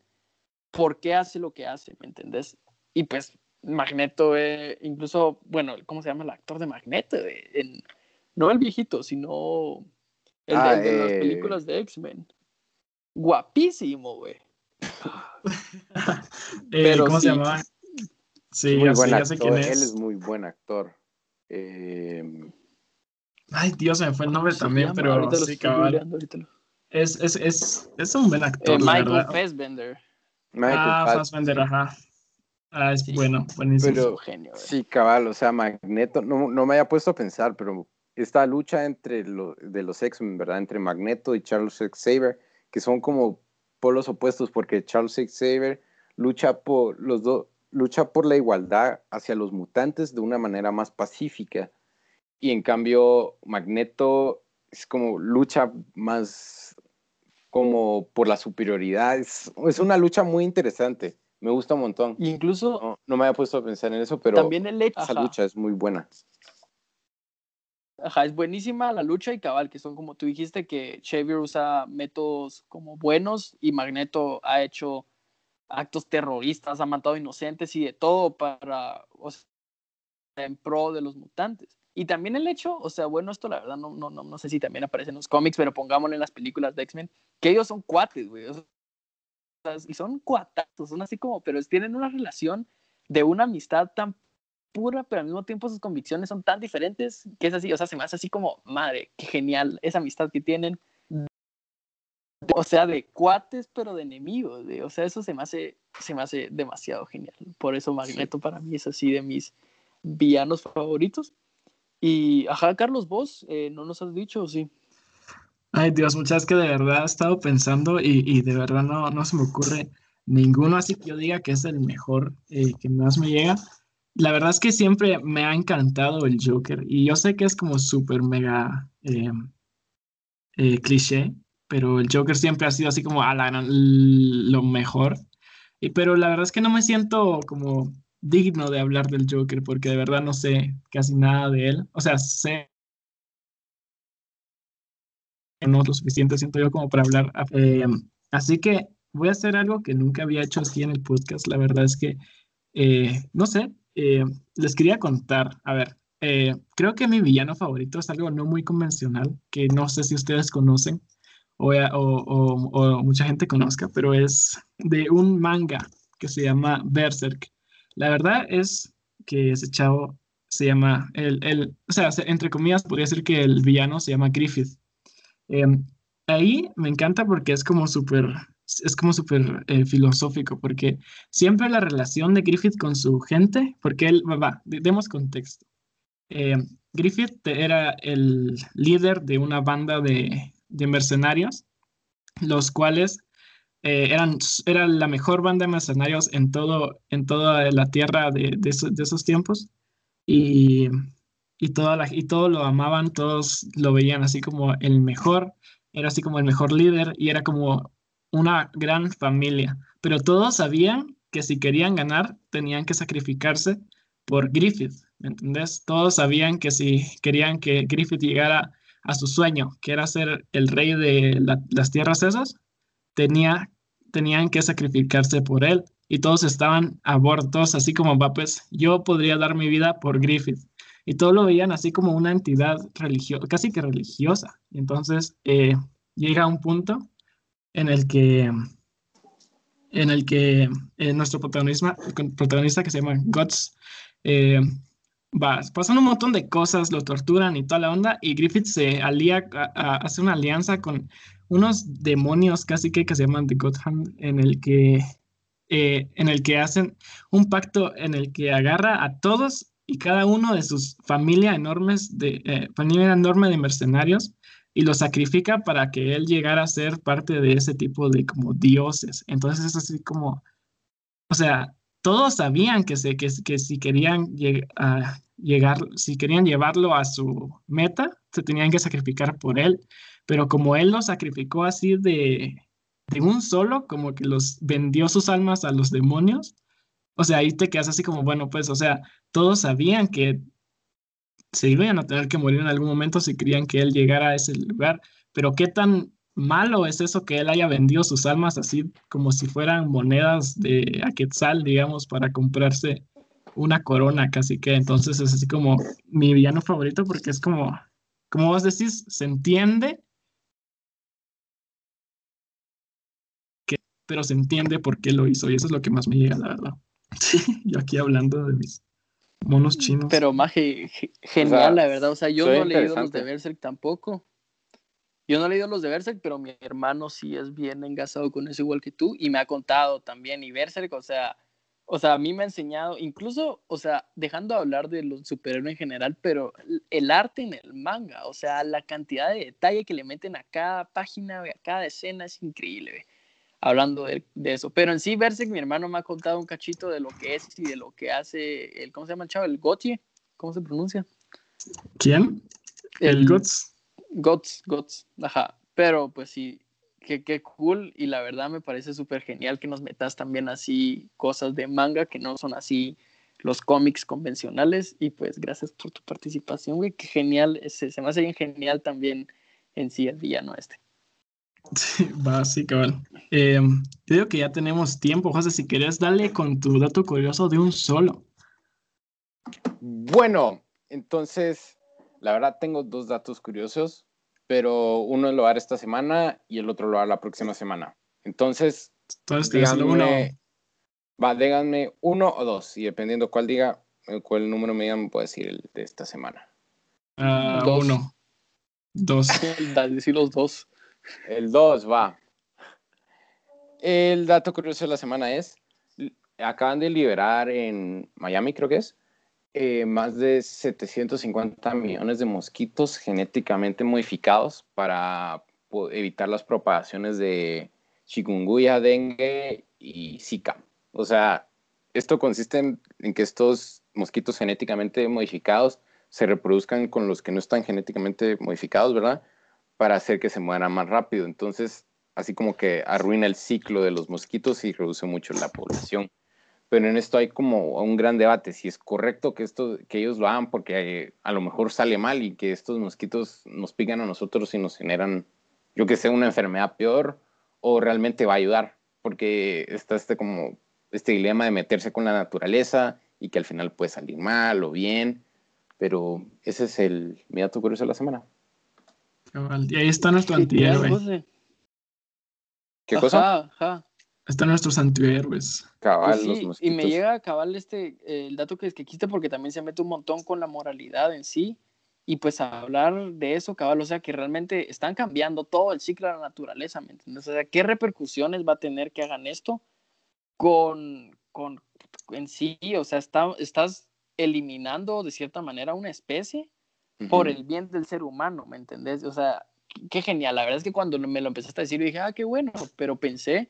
por qué hace lo que hace, ¿me entendés? Y pues Magneto, eh, incluso, bueno, ¿cómo se llama el actor de Magneto? Eh, en- no el viejito, sino el de, Ah, el de las eh. películas de X-Men. Guapísimo, güey. Eh, Pero ¿Cómo sí. se llamaba? Sí, muy ya sé, buen ya sé actor. quién Él es. es muy buen actor. Eh, Ay, Dios, se me fue el nombre ¿Cómo se también, llama? pero Ahorita lo sí, estoy cabal. googleando, ahorita lo- Es, es, es, es un buen Eh, actor, la Michael verdad. Fassbender. Michael ah, Fass- Fassbender, ajá. Ah, es Sí. bueno, buenísimo. Pero- genio, güey. Sí, cabal, o sea, Magneto, no, no me había puesto a pensar, pero esta lucha entre lo, de los X-Men, ¿verdad? Entre Magneto y Charles Xavier, que son como polos opuestos, porque Charles Xavier lucha por los dos, lucha por la igualdad hacia los mutantes de una manera más pacífica. Y en cambio, Magneto es como lucha más como por la superioridad. Es, es una lucha muy interesante. Me gusta un montón. Incluso No, no me había puesto a pensar en eso, pero también el hecho, esa lucha es muy buena. Ajá, es buenísima la lucha y cabal, que son como tú dijiste, que Xavier usa métodos como buenos y Magneto ha hecho actos terroristas, ha matado inocentes y de todo para, o sea, en pro de los mutantes. Y también el hecho, o sea, bueno, esto la verdad no, no, no, no sé si también aparece en los cómics, pero pongámoslo en las películas de X-Men, que ellos son cuates, güey. o sea, y son cuatazos, son así como, pero tienen una relación de una amistad tan pura, pero al mismo tiempo sus convicciones son tan diferentes que es así, o sea, se me hace así como, madre, qué genial esa amistad que tienen. O sea, de cuates, pero de enemigos, de- o sea, eso se me hace, se me hace demasiado genial. Por eso Magneto para mí es así de mis villanos favoritos. Y, ajá, Carlos, vos, eh, ¿no nos has dicho o sí? Ay, Dios, muchas que de verdad he estado pensando y, y de verdad no, no se me ocurre ninguno así que yo diga que es el mejor, eh, que más me llega. La verdad es que siempre me ha encantado el Joker y yo sé que es como súper mega eh, eh, cliché, pero el Joker siempre ha sido así como a lo mejor. Y, pero la verdad es que no me siento como digno de hablar del Joker porque de verdad no sé casi nada de él. O sea, sé no lo suficiente, siento yo, como para hablar. Eh, así que voy a hacer algo que nunca había hecho así en el podcast. La verdad es que, no sé, eh, les quería contar. A ver, creo que mi villano favorito es algo no muy convencional, que no sé si ustedes conocen o, o, o mucha gente conozca, pero es de un manga que se llama Berserk. La verdad es que ese chavo se llama, el, el, o sea, entre comillas, podría ser que el villano se llama Griffith. Em, ahí me encanta porque es como súper, es como súper eh, filosófico, porque siempre la relación de Griffith con su gente, porque él, va, demos contexto. Em, Griffith era el líder de una banda de, de mercenarios, los cuales eh, eran, era la mejor banda de mercenarios en, todo, en toda la tierra de, de, de esos tiempos. Y y, toda la, y todos lo amaban, todos lo veían así como el mejor, era así como el mejor líder y era como una gran familia. Pero todos sabían que si querían ganar tenían que sacrificarse por Griffith, ¿me entendés? Todos sabían que si querían que Griffith llegara a su sueño, que era ser el rey de las tierras esas, tenía, tenían que sacrificarse por él. Y todos estaban a bordo, todos así como, va, pues yo podría dar mi vida por Griffith y todos lo veían así como una entidad religiosa, casi que religiosa. Y entonces eh, llega un punto en el que, en el que eh, nuestro protagonista, protagonista que se llama Guts, eh, va, pasan un montón de cosas, lo torturan y toda la onda, y Griffith se alía, hace una alianza con unos demonios casi que, que se llaman The Godhand, en el que en el que hacen un pacto en el que agarra a todos y cada uno de sus familia enormes de eh, familia enorme de mercenarios y lo sacrifica para que él llegara a ser parte de ese tipo de como dioses. Entonces es así como, o sea, todos sabían que, se, que, si querían llegar, si querían llevarlo a su meta, se tenían que sacrificar por él. Pero como él lo sacrificó así de, de un solo, como que los vendió sus almas a los demonios, o sea, ahí te quedas así como, bueno, pues, o sea, todos sabían que se iban a tener que morir en algún momento si querían que él llegara a ese lugar, pero qué tan malo es eso que él haya vendido sus almas así como si fueran monedas de Aquetzal, digamos, para comprarse una corona casi que. Entonces es así como mi villano favorito porque es como, como vos decís, se entiende, que, pero se entiende por qué lo hizo y eso es lo que más me llega, la verdad. Sí, yo aquí hablando de mis monos chinos. Pero más genial, la verdad. O sea, yo no he leído los de Berserk tampoco. Yo no he leído los de Berserk, pero mi hermano sí es bien engasado con eso igual que tú y me ha contado también. Y Berserk, o sea, o sea, a mí me ha enseñado, incluso, o sea, dejando de hablar de los superhéroes en general, pero el arte en el manga, o sea, la cantidad de detalle que le meten a cada página, a cada escena es increíble hablando de, eso. Pero en sí, Berserk, mi hermano me ha contado un cachito de lo que es y de lo que hace el, ¿cómo se llama el chavo? El Gotie, ¿cómo se pronuncia? ¿Quién? El, Gots. Gots, Gots, ajá. Pero pues sí, qué, qué cool y la verdad me parece súper genial que nos metas también así cosas de manga que no son así los cómics convencionales y pues gracias por tu participación, güey, qué genial, se, se me hace bien genial también en sí el villano este. Sí, va, sí, cabal. Eh, te digo que ya tenemos tiempo, José. Si quieres, dale con tu dato curioso de un solo. Bueno, entonces, la verdad tengo dos datos curiosos, pero uno lo hará esta semana y el otro lo hará la próxima semana. Entonces, entonces díganme, uno. Va, díganme uno o dos, y dependiendo cuál diga, cuál número me digan, puedo decir el de esta semana. Uh, uno. Dos. Dale, decir los dos. El 2 va. El dato curioso de la semana es, acaban de liberar en Miami, creo que es, eh, más de 750 millones de mosquitos genéticamente modificados para evitar las propagaciones de chikungunya, dengue y zika. O sea, esto consiste en, que estos mosquitos genéticamente modificados se reproduzcan con los que no están genéticamente modificados, ¿verdad? Para hacer que se mueran más rápido. Entonces, así como que arruina el ciclo de los mosquitos y reduce mucho la población. Pero en esto hay como un gran debate, si es correcto que, esto, que ellos lo hagan porque eh, a lo mejor sale mal y que estos mosquitos nos pican a nosotros y nos generan, yo que sé, una enfermedad peor o realmente va a ayudar, porque está este como este dilema de meterse con la naturaleza y que al final puede salir mal o bien, pero ese es el mi dato curioso de la semana. Y ahí está nuestro antihéroe. ¿Qué cosa? Ajá. Están nuestros antihéroes. Cabal, Pues los sí, mosquitos. y me llega a cabal este, eh, el dato que, que quiste porque también se mete un montón con la moralidad en sí. Y pues hablar de eso, cabal, o sea, que realmente están cambiando todo el ciclo de la naturaleza, ¿me entiendes? O sea, ¿qué repercusiones va a tener que hagan esto con, con en sí? O sea, está, estás eliminando de cierta manera una especie por el bien del ser humano, ¿me entendés? O sea, qué genial. La verdad es que cuando me lo empezaste a decir, dije, ah, qué bueno, pero pensé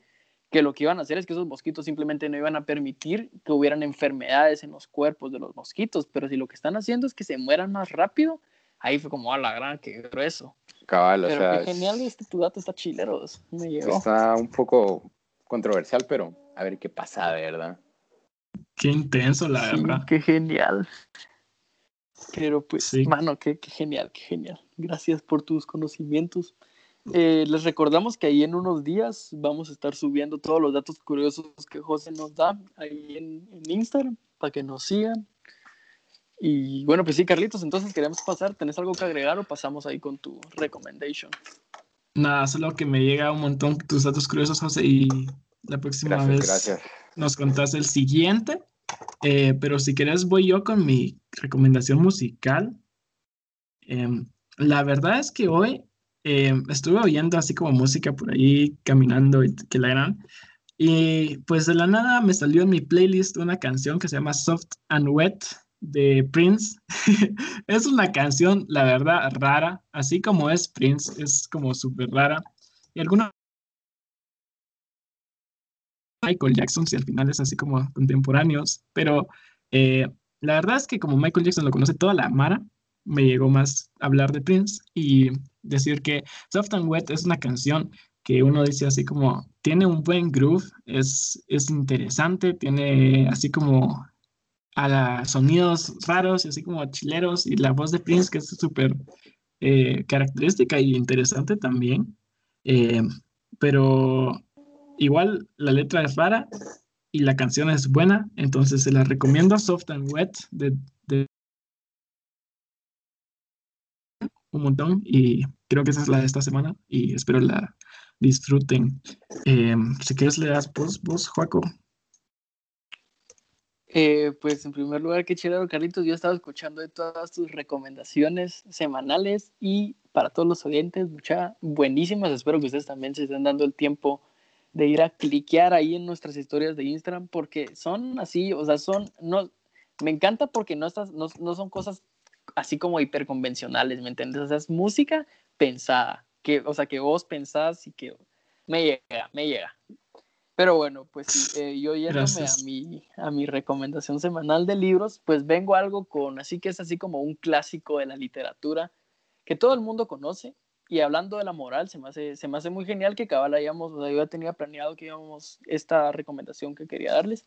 que lo que iban a hacer es que esos mosquitos simplemente no iban a permitir que hubieran enfermedades en los cuerpos de los mosquitos, pero si lo que están haciendo es que se mueran más rápido, ahí fue como, a la gran, qué grueso. Cabal, o Pero sea, qué genial, este tu dato está chileros, me llegó. está un poco controversial, pero a ver qué pasa, de verdad. Qué intenso, la Sí, verdad. qué genial. Pero pues, Sí. mano, qué, qué genial, qué genial. Gracias por tus conocimientos. Eh, les recordamos que ahí en unos días vamos a estar subiendo todos los datos curiosos que José nos da ahí en, en Instagram para que nos sigan. Y bueno, pues sí, Carlitos, entonces queremos pasar. ¿Tenés algo que agregar o pasamos ahí con tu recommendation? Nada, solo que me llega un montón tus datos curiosos, José, y la próxima Gracias, vez gracias. nos contás el siguiente. Eh, pero si querés, voy yo con mi recomendación musical. Em, la verdad es que hoy em, estuve oyendo así como música por ahí, caminando y que la gran. Y pues de la nada me salió en mi playlist una canción que se llama Soft and Wet de Prince. es una canción, la verdad, rara, así como es Prince, es como súper rara. Y algunos Michael Jackson, si al final es así como contemporáneos, pero eh, la verdad es que como Michael Jackson lo conoce toda la Mara, me llegó más hablar de Prince y decir que Soft and Wet es una canción que uno dice así como, tiene un buen groove, es, es interesante, tiene así como a la, sonidos raros y así como chileros y la voz de Prince que es súper eh, característica y interesante también. Eh, pero igual la letra es rara y la canción es buena, entonces se la recomiendo Soft and Wet de, un montón y creo que esa es la de esta semana y espero la disfruten. Eh, si quieres le das vos, vos, Joaco. Eh, pues en primer lugar, qué chévere, Carlitos. Yo he estado escuchando de todas tus recomendaciones semanales y para todos los oyentes, muchas buenísimas. Espero que ustedes también se estén dando el tiempo de ir a cliquear ahí en nuestras historias de Instagram porque son así, o sea, son, no, me encanta porque no, estás, no, no son cosas así como hiperconvencionales, ¿me entiendes? O sea, es música pensada, que, o sea, que vos pensás y que me llega, me llega. Pero bueno, pues sí, eh, yo yéndome a mi, a mi recomendación semanal de libros, pues vengo a algo con, así que es así como un clásico de la literatura que todo el mundo conoce. Y hablando de la moral, se me hace, se me hace muy genial que cabal hayamos, o sea, yo ya tenía planeado que íbamos esta recomendación que quería darles.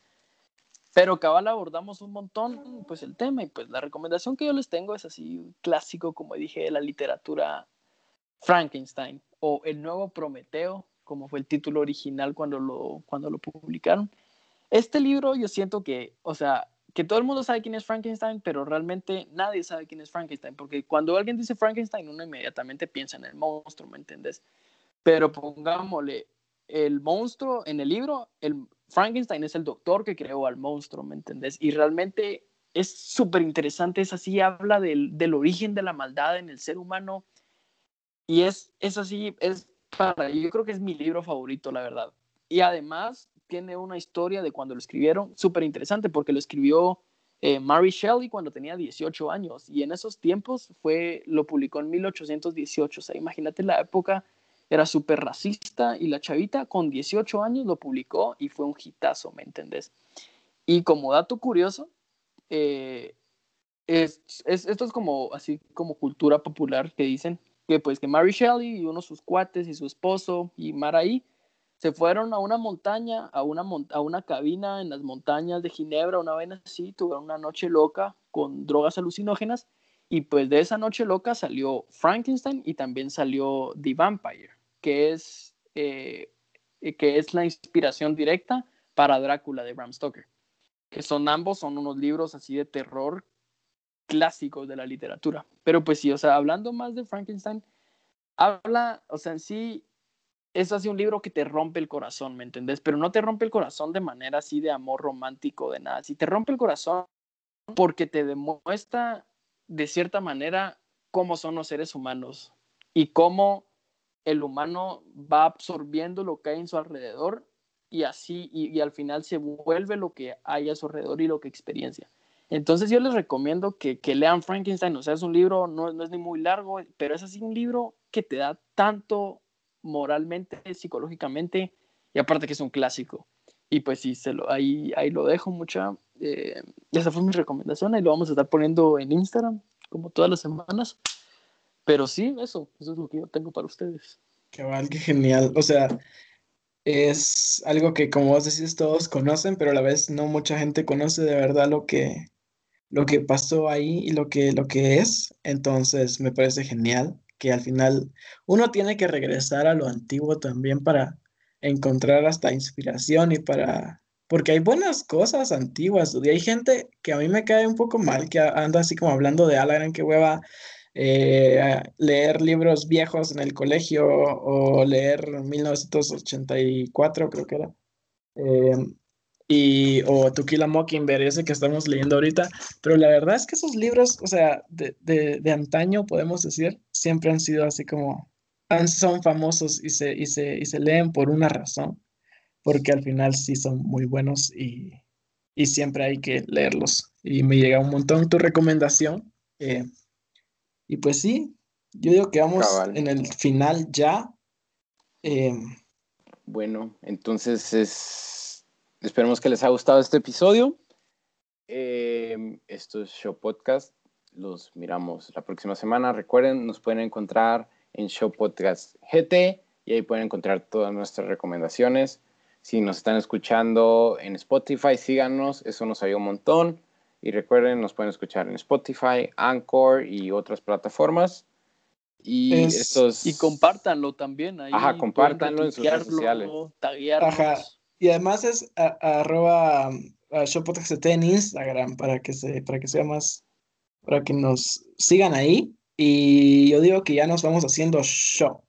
Pero cabal abordamos un montón, pues el tema, y pues la recomendación que yo les tengo es así, clásico, como dije, de la literatura Frankenstein, o El Nuevo Prometeo, como fue el título original cuando lo, cuando lo publicaron. Este libro yo siento que, o sea, que todo el mundo sabe quién es Frankenstein, pero realmente nadie sabe quién es Frankenstein, porque cuando alguien dice Frankenstein, uno inmediatamente piensa en el monstruo, ¿me entiendes? Pero pongámosle, el monstruo en el libro, el Frankenstein es el doctor que creó al monstruo, ¿me entendés? Y realmente es súper interesante, es así, habla del, del, origen de la maldad en el ser humano y es, es así, es para, yo creo que es mi libro favorito, la verdad. Y además tiene una historia de cuando lo escribieron súper interesante porque lo escribió eh, Mary Shelley cuando tenía 18 años y en esos tiempos fue, lo publicó en 1818, o sea, imagínate la época era súper racista y la chavita con 18 años lo publicó y fue un hitazo, ¿me entendés? Y como dato curioso, eh, es, esto es como así como cultura popular que dicen que pues que Mary Shelley y uno sus cuates y su esposo y Maraí se fueron a una montaña, a una, a una cabina en las montañas de Ginebra, una vez así, tuvieron una noche loca con drogas alucinógenas y pues de esa noche loca salió Frankenstein y también salió The Vampire, que es, eh, que es la inspiración directa para Drácula de Bram Stoker, que son ambos, son unos libros así de terror clásicos de la literatura. Pero pues sí, o sea, hablando más de Frankenstein, habla, o sea, en sí es así un libro que te rompe el corazón, ¿me entendés? Pero no te rompe el corazón de manera así de amor romántico, de nada. Si te rompe el corazón porque te demuestra de cierta manera cómo son los seres humanos y cómo el humano va absorbiendo lo que hay en su alrededor y así, y, al final se vuelve lo que hay a su alrededor y lo que experiencia. Entonces yo les recomiendo que, lean Frankenstein, o sea, es un libro, no, no es ni muy largo, pero es así un libro que te da tanto moralmente, psicológicamente, y aparte que es un clásico. Y pues sí, lo, ahí, ahí lo dejo mucha. Eh, esa fue mi recomendación, y lo vamos a estar poniendo en Instagram, como todas las semanas. Pero sí, eso, eso es lo que yo tengo para ustedes. Qué mal, qué genial. O sea, es algo que, como vos decís, todos conocen, pero a la vez no mucha gente conoce de verdad lo que, lo que pasó ahí y lo que, lo que es. Entonces, me parece genial que al final uno tiene que regresar a lo antiguo también para encontrar hasta inspiración y para... Porque hay buenas cosas antiguas y hay gente que a mí me cae un poco mal, que anda así como hablando de Alagran, que hueva eh, leer libros viejos en el colegio o leer 1984, creo que era. Eh, y, o To Kill a Mockingbird, ese que estamos leyendo ahorita, pero la verdad es que esos libros, o sea, de, de, de antaño, podemos decir, siempre han sido así como, son famosos y se, y, se, y se leen por una razón, porque al final sí son muy buenos y, y siempre hay que leerlos. Y me llega un montón tu recomendación. Eh, y pues sí, yo digo que vamos en el final ya. Eh, bueno, entonces es Esperemos que les haya gustado este episodio. Em, esto es Show Podcast. Los miramos la próxima semana. Recuerden, nos pueden encontrar en Show Podcast GT y ahí pueden encontrar todas nuestras recomendaciones. Si nos están escuchando en Spotify, síganos, eso nos ayuda un montón. Y recuerden, nos pueden escuchar en Spotify, Anchor y otras plataformas. Y estos... Y compártanlo también. Ahí Ajá, compártanlo en sus redes sociales. Ajá. Y además es arroba en Instagram para que, se, para que sea más, para que nos sigan ahí. Y yo digo que ya nos vamos haciendo. Show.